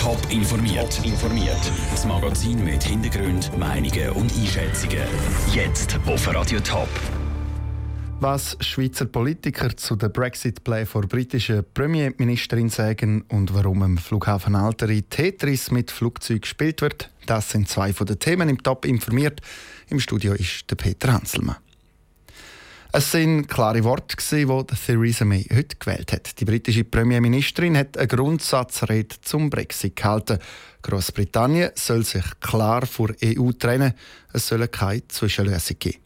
Top informiert. informiert. Das Magazin mit Hintergrund, Meinungen und Einschätzungen. Jetzt auf Radio Top. Was Schweizer Politiker zu der Brexit-Play vor britischer Premierministerin sagen und warum im Flughafen Alteri Tetris mit Flugzeug gespielt wird, das sind zwei von den Themen im Top informiert. Im Studio ist der Peter Hanselmann. Es sind klare Worte, die Theresa May heute gewählt hat. Die britische Premierministerin hat eine Grundsatzrede zum Brexit gehalten. Großbritannien soll sich klar vor EU trennen. Es soll keine Zwischenlösung geben.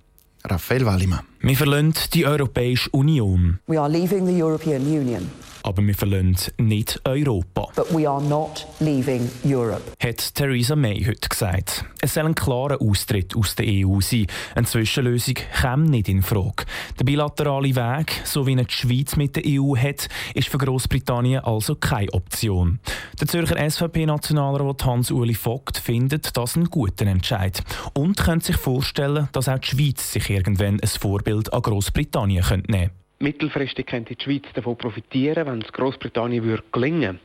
Raphael Wallimann. Wir verlassen die Europäische Union. We are leaving the European Union. Aber wir verlassen nicht Europa. But we are not leaving Europe. Hat Theresa May heute gesagt. Es soll ein klarer Austritt aus der EU sein. Eine Zwischenlösung käme nicht in Frage. Der bilaterale Weg, so wie ihn die Schweiz mit der EU hat, ist für Großbritannien also keine Option. Der Zürcher SVP-Nationalrat Hans-Uli Vogt findet das einen guten Entscheid und könnte sich vorstellen, dass auch die Schweiz sich irgendwann ein Vorbild an Großbritannien nehmen könnte. Mittelfristig könnte die Schweiz davon profitieren, wenn es Großbritannien würde gelingen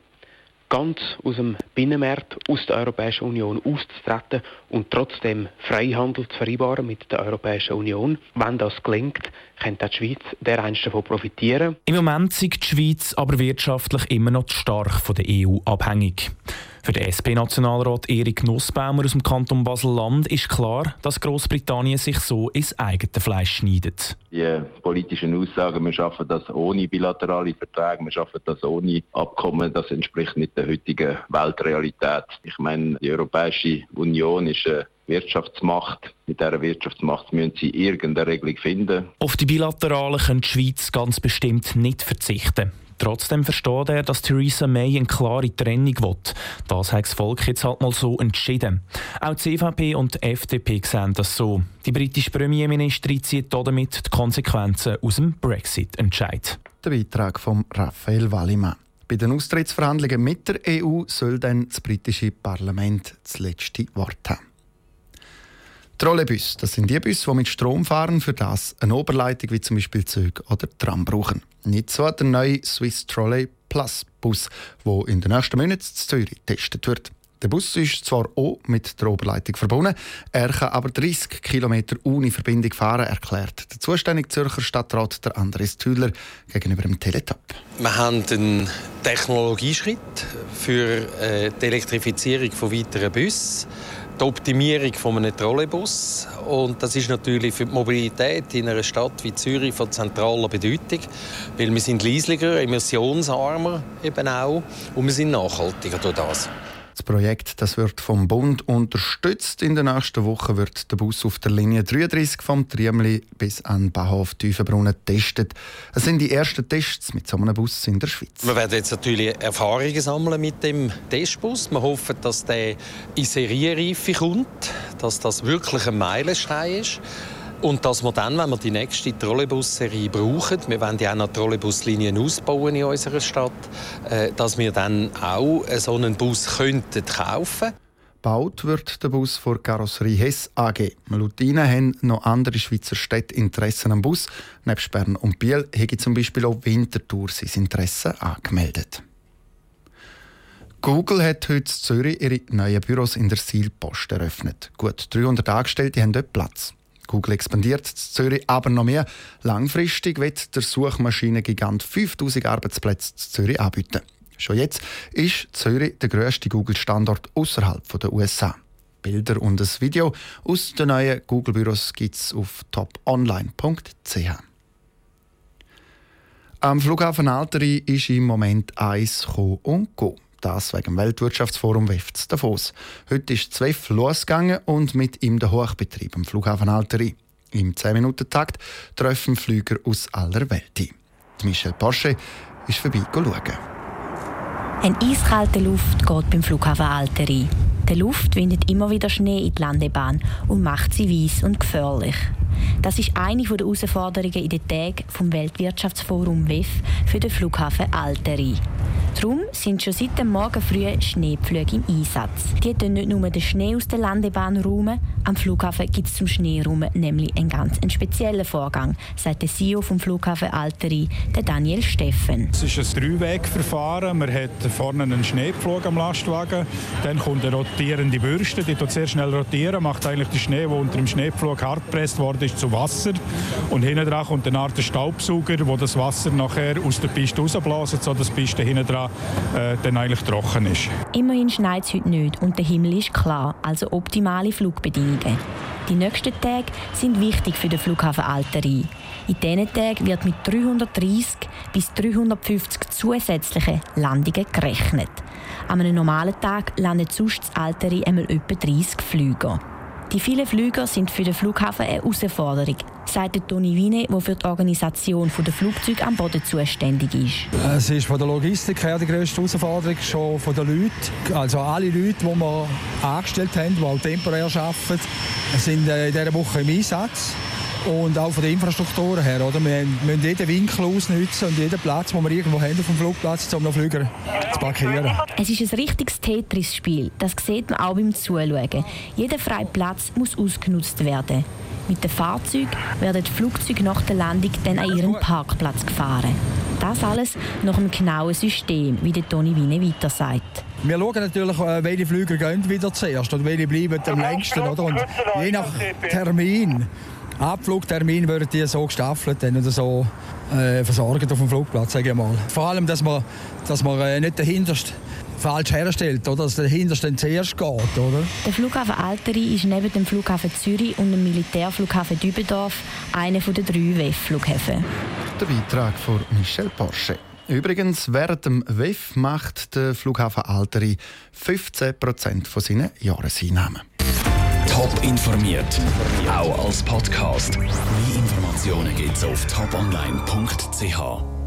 ganz aus dem Binnenmarkt, aus der Europäischen Union auszutreten und trotzdem Freihandel zu vereinbaren mit der Europäischen Union. Wenn das gelingt, könnte die Schweiz dereinst davon profitieren. Im Moment ist die Schweiz aber wirtschaftlich immer noch stark von der EU abhängig. Für den SP-Nationalrat Erik Nussbaumer aus dem Kanton Basel-Land ist klar, dass Großbritannien sich so ins eigene Fleisch schneidet. Die politischen Aussagen, wir schaffen das ohne bilaterale Verträge, wir schaffen das ohne Abkommen, das entspricht nicht der heutigen Weltrealität. Ich meine, die Europäische Union ist eine Wirtschaftsmacht. Mit dieser Wirtschaftsmacht müssen sie irgendeine Regelung finden. Auf die Bilateralen kann die Schweiz ganz bestimmt nicht verzichten. Trotzdem versteht er, dass Theresa May eine klare Trennung will. Das hat das Volk jetzt halt mal so entschieden. Auch die CVP und die FDP sehen das so. Die britische Premierministerin zieht damit die Konsequenzen aus dem Brexit-Entscheid. Der Beitrag von Raphael Wallimann. Bei den Austrittsverhandlungen mit der EU soll dann das britische Parlament das letzte Wort haben. Trolleybus, das sind die Busse, die mit Strom fahren, für das eine Oberleitung wie zum Beispiel Züge oder Tram brauchen. Nicht so der neue Swiss Trolley Plus Bus, der in den nächsten Monaten in Zürich getestet wird. Der Bus ist zwar auch mit der Oberleitung verbunden, er kann aber 30 km ohne Verbindung fahren, erklärt der zuständige Zürcher Stadtrat der Andres Thüler gegenüber dem Teletop. Wir haben einen Technologieschritt für äh, die Elektrifizierung von weiteren Bussen die Optimierung von einem Trolleybus. Und das ist natürlich für die Mobilität in einer Stadt wie Zürich von zentraler Bedeutung, weil wir sind leislicher, emissionsarmer eben auch und wir sind nachhaltiger durch das. Das Projekt das wird vom Bund unterstützt. In der nächsten Woche wird der Bus auf der Linie 33 vom Triemli bis an Bahnhof Tiefenbrunnen getestet. Es sind die ersten Tests mit so einem Bus in der Schweiz. Wir werden jetzt natürlich Erfahrungen sammeln mit dem Testbus. Wir hoffen, dass der in Serienreife kommt, dass das wirklich ein Meilenstein ist. Und dass wir dann, wenn wir die nächste Trolleybus-Serie brauchen, wir wollen ja auch noch Trolleybuslinien ausbauen in unserer Stadt, äh, dass wir dann auch so einen Bus könnten kaufen Baut wird der Bus vor Karosserie Hess AG. Laut ihnen haben noch andere Schweizer Städte Interessen am Bus. Neben Bern und Biel hätte zum Beispiel auch Winterthur sein Interesse angemeldet. Google hat heute in Zürich ihre neuen Büros in der Seilpost eröffnet. Gut 300 Angestellte haben dort Platz. Google expandiert in Zürich aber noch mehr. Langfristig wird der Suchmaschinengigant 5000 Arbeitsplätze in Zürich anbieten. Schon jetzt ist Zürich der grösste Google-Standort außerhalb der USA. Bilder und ein Video aus den neuen Google-Büros gibt es auf toponline.ch. Am Flughafen Alteri ist im Moment eins und go. Das wegen dem Weltwirtschaftsforum WEF Davos. Heute ist ZWEF losgegangen und mit ihm der Hochbetrieb am Flughafen Alteri. Im 10-Minuten-Takt treffen Flüger aus aller Welt ein. Michel Porsche ist vorbei schauen. Eine eiskalte Luft geht beim Flughafen Alteri. Die Luft windet immer wieder Schnee in die Landebahn und macht sie weiss und gefährlich. Das ist eine der Herausforderungen in den Tagen vom Weltwirtschaftsforum WEF für den Flughafen Alteri. Darum sind schon seit dem Morgen früh Schneepflüge im Einsatz. Die tun nicht nur den Schnee aus der Landebahn räumen, am Flughafen gibt es zum Schneeräumen nämlich einen ganz speziellen Vorgang, sagt der CEO vom Flughafen Alteri, der Daniel Steffen. Es ist ein Dreiwegverfahren. Man hat vorne einen Schneepflug am Lastwagen, dann kommt eine rotierende Bürste, die sehr schnell rotieren, macht eigentlich den Schnee, der unter dem Schneepflug hart gepresst worden ist, zu Wasser. Und hinten dran kommt eine Art Staubsauger, wo das Wasser nachher aus der Piste rausbläst, sodass die Piste hinten dran äh, dann eigentlich trocken ist. Immerhin schneit es heute nicht und der Himmel ist klar, also optimale Flugbedingungen. Die nächsten Tage sind wichtig für den Flughafen Alteri. In diesen Tagen wird mit 330 bis 350 zusätzlichen Landungen gerechnet. An einem normalen Tag landen sonst das Alteri einmal etwa 30 Flüge. Die vielen Flüger sind für den Flughafen eine Herausforderung, sagt Toni Wiene, der für die Organisation der Flugzeuge am Boden zuständig ist. Es ist von der Logistik her die grösste Herausforderung, schon von den Leuten. Also alle Leute, die wir angestellt haben, die auch temporär arbeiten, sind äh, in dieser Woche im Einsatz und auch von der Infrastruktur her. Oder? Wir müssen jeden Winkel ausnutzen und jeden Platz, den wir irgendwo haben auf dem Flugplatz, um noch Flüger zu parkieren. Es ist ein richtiges Tetris-Spiel. Das sieht man auch beim Zuschauen. Jeder freie Platz muss ausgenutzt werden. Mit dem Fahrzeug werden die Flugzeuge nach der Landung dann an ihren Parkplatz gefahren. Das alles nach einem genauen System, wie der Toni Wiene weiter sagt. Wir schauen natürlich, äh, welche Flüge gehen wieder zuerst und welche bleiben am längsten. Oder? Und je nach Termin Abflugtermin würden die so gestaffelt oder so äh, versorgt auf dem Flugplatz, sage ich mal. Vor allem, dass man, dass man äh, nicht dahinterst falsch herstellt, oder? dass der Hinterste zuerst geht. Oder? Der Flughafen Alteri ist neben dem Flughafen Zürich und dem Militärflughafen Dübendorf einer der drei WEF-Flughäfen. Der Beitrag von Michel Porsche. Übrigens, während dem WEF macht der Flughafen Alteri 15 Prozent von seinen Jahreseinnahmen. Top informiert, auch als Podcast. Mehr Informationen gibt's auf toponline.ch.